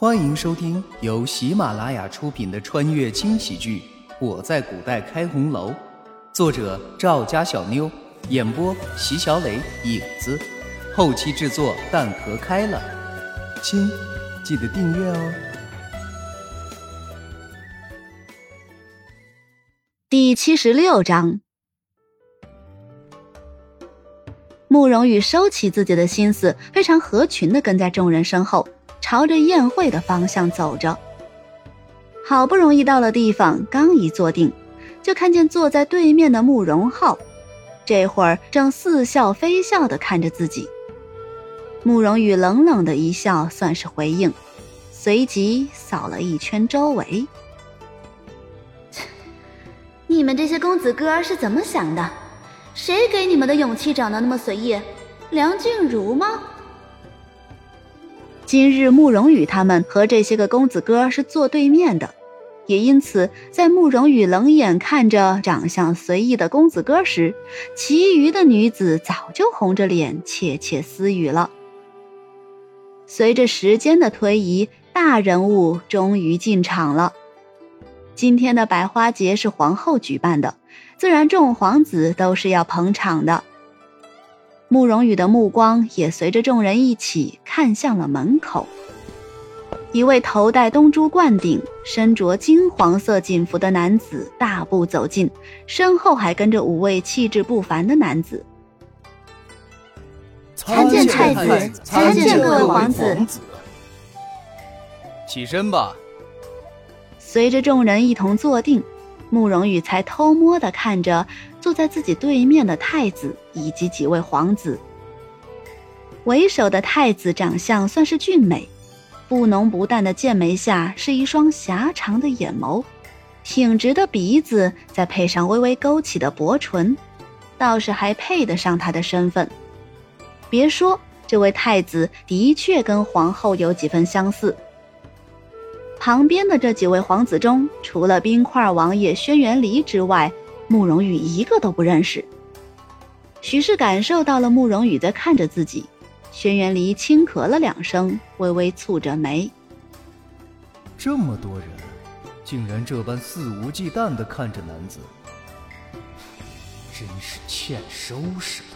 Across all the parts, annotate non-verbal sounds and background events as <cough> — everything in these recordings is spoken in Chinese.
欢迎收听由喜马拉雅出品的穿越轻喜剧《我在古代开红楼》，作者赵家小妞，演播席小磊、影子，后期制作蛋壳开了。亲，记得订阅哦。第七十六章，慕容羽收起自己的心思，非常合群的跟在众人身后。朝着宴会的方向走着，好不容易到了地方，刚一坐定，就看见坐在对面的慕容浩，这会儿正似笑非笑的看着自己。慕容羽冷冷的一笑，算是回应，随即扫了一圈周围：“ <laughs> 你们这些公子哥是怎么想的？谁给你们的勇气长得那么随意？梁静茹吗？”今日慕容羽他们和这些个公子哥是坐对面的，也因此，在慕容羽冷眼看着长相随意的公子哥时，其余的女子早就红着脸窃窃私语了。随着时间的推移，大人物终于进场了。今天的百花节是皇后举办的，自然众皇子都是要捧场的。慕容羽的目光也随着众人一起看向了门口。一位头戴东珠冠顶、身着金黄色锦服的男子大步走近，身后还跟着五位气质不凡的男子。参见太子，参见各位皇子。起身吧。随着众人一同坐定。慕容羽才偷摸的看着坐在自己对面的太子以及几位皇子。为首的太子长相算是俊美，不浓不淡的剑眉下是一双狭长的眼眸，挺直的鼻子再配上微微勾起的薄唇，倒是还配得上他的身份。别说，这位太子的确跟皇后有几分相似。旁边的这几位皇子中，除了冰块王爷轩辕离之外，慕容羽一个都不认识。许是感受到了慕容羽在看着自己，轩辕离轻咳了两声，微微蹙着眉。这么多人，竟然这般肆无忌惮的看着男子，真是欠收拾了。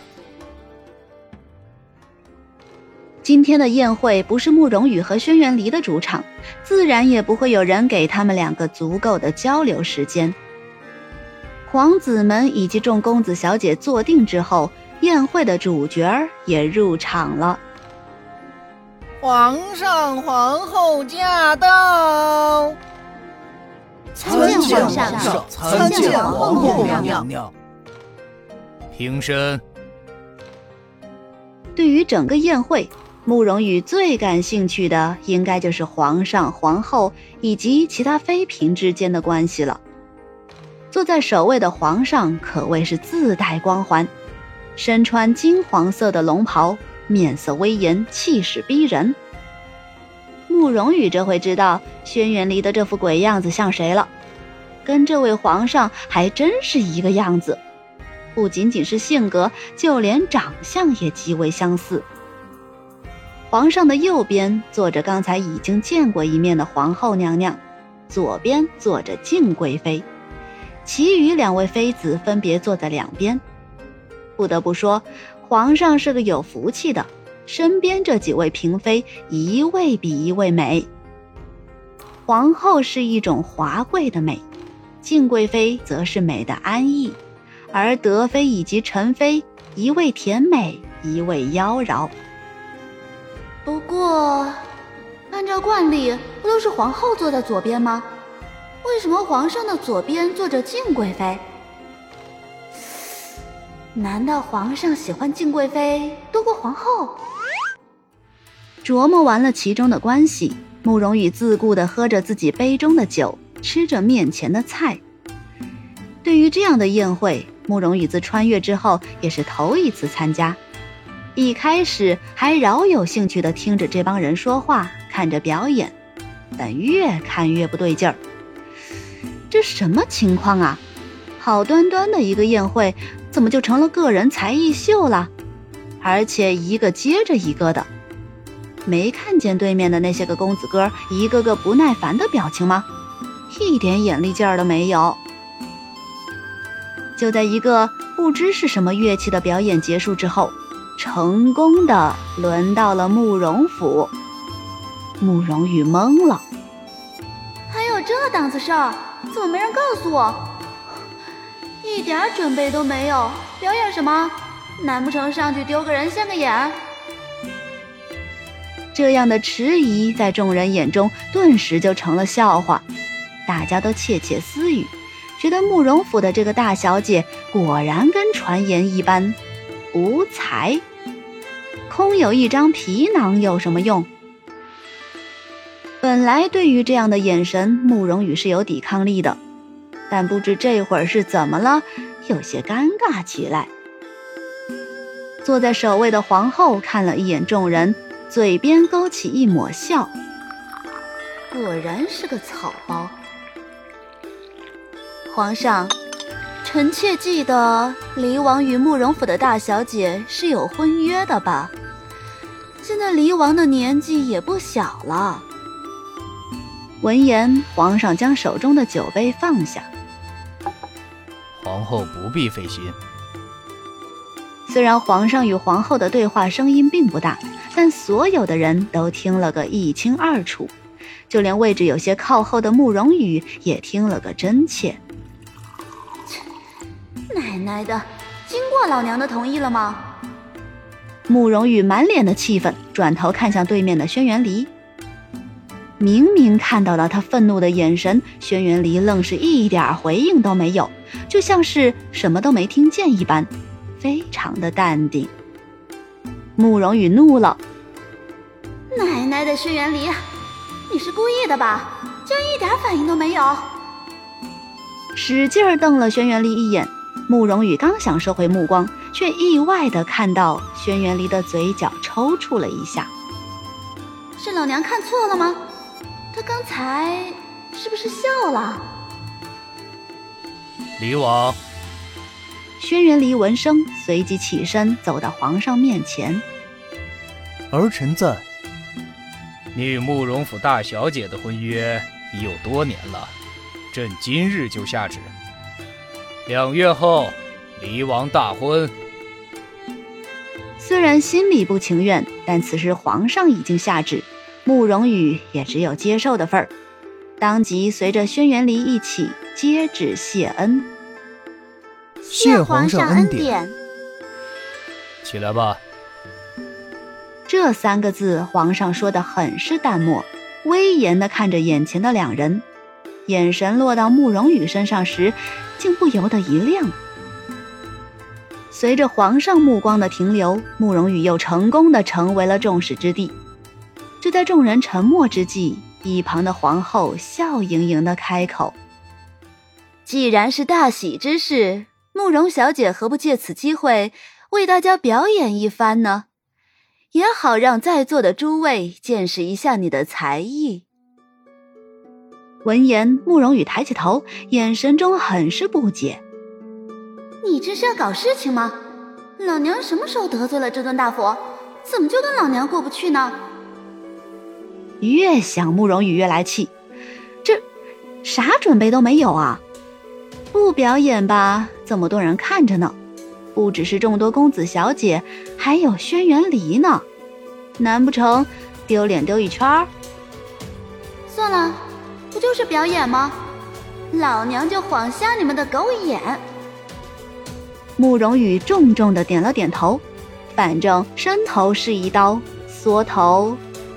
今天的宴会不是慕容羽和轩辕离的主场，自然也不会有人给他们两个足够的交流时间。皇子们以及众公子小姐坐定之后，宴会的主角也入场了。皇上、皇后驾到！参见皇上，参见皇后娘娘。平身。对于整个宴会。慕容羽最感兴趣的，应该就是皇上、皇后以及其他妃嫔之间的关系了。坐在首位的皇上可谓是自带光环，身穿金黄色的龙袍，面色威严，气势逼人。慕容羽这回知道轩辕离的这副鬼样子像谁了，跟这位皇上还真是一个样子，不仅仅是性格，就连长相也极为相似。皇上的右边坐着刚才已经见过一面的皇后娘娘，左边坐着静贵妃，其余两位妃子分别坐在两边。不得不说，皇上是个有福气的，身边这几位嫔妃一位比一位美。皇后是一种华贵的美，静贵妃则是美的安逸，而德妃以及陈妃一位甜美，一位妖娆。不过，按照惯例，不都是皇后坐在左边吗？为什么皇上的左边坐着静贵妃？难道皇上喜欢静贵妃多过皇后？琢磨完了其中的关系，慕容羽自顾地喝着自己杯中的酒，吃着面前的菜。对于这样的宴会，慕容羽自穿越之后也是头一次参加。一开始还饶有兴趣地听着这帮人说话，看着表演，但越看越不对劲儿。这什么情况啊？好端端的一个宴会，怎么就成了个人才艺秀了？而且一个接着一个的。没看见对面的那些个公子哥一个个不耐烦的表情吗？一点眼力劲儿都没有。就在一个不知是什么乐器的表演结束之后，成功的轮到了慕容府。慕容羽懵了，还有这档子事儿，怎么没人告诉我？一点准备都没有，表演什么？难不成上去丢个人现个眼？这样的迟疑在众人眼中顿时就成了笑话，大家都窃窃私语，觉得慕容府的这个大小姐果然跟传言一般无才，空有一张皮囊有什么用？本来对于这样的眼神，慕容羽是有抵抗力的，但不知这会儿是怎么了，有些尴尬起来。坐在首位的皇后看了一眼众人。嘴边勾起一抹笑，果然是个草包。皇上，臣妾记得离王与慕容府的大小姐是有婚约的吧？现在离王的年纪也不小了。闻言，皇上将手中的酒杯放下。皇后不必费心。虽然皇上与皇后的对话声音并不大。但所有的人都听了个一清二楚，就连位置有些靠后的慕容羽也听了个真切。奶奶的，经过老娘的同意了吗？慕容羽满脸的气愤，转头看向对面的轩辕离。明明看到了他愤怒的眼神，轩辕离愣是一点回应都没有，就像是什么都没听见一般，非常的淡定。慕容羽怒了：“奶奶的，轩辕离，你是故意的吧？竟然一点反应都没有！”使劲瞪了轩辕离一眼。慕容羽刚想收回目光，却意外的看到轩辕离的嘴角抽搐了一下。是老娘看错了吗？他刚才是不是笑了？离王。轩辕离闻声，随即起身走到皇上面前。儿臣在。你与慕容府大小姐的婚约已有多年了，朕今日就下旨，两月后离王大婚。虽然心里不情愿，但此时皇上已经下旨，慕容羽也只有接受的份儿，当即随着轩辕离一起接旨谢恩。谢皇上恩典。起来吧。这三个字，皇上说的很是淡漠，威严的看着眼前的两人，眼神落到慕容羽身上时，竟不由得一亮。随着皇上目光的停留，慕容羽又成功的成为了众矢之的。就在众人沉默之际，一旁的皇后笑盈盈的开口：“既然是大喜之事。”慕容小姐何不借此机会为大家表演一番呢？也好让在座的诸位见识一下你的才艺。闻言，慕容羽抬起头，眼神中很是不解：“你这是要搞事情吗？老娘什么时候得罪了这尊大佛？怎么就跟老娘过不去呢？”越想，慕容羽越来气，这啥准备都没有啊！不表演吧，这么多人看着呢，不只是众多公子小姐，还有轩辕离呢，难不成丢脸丢一圈？算了，不就是表演吗？老娘就晃瞎你们的狗眼！慕容羽重重的点了点头，反正伸头是一刀，缩头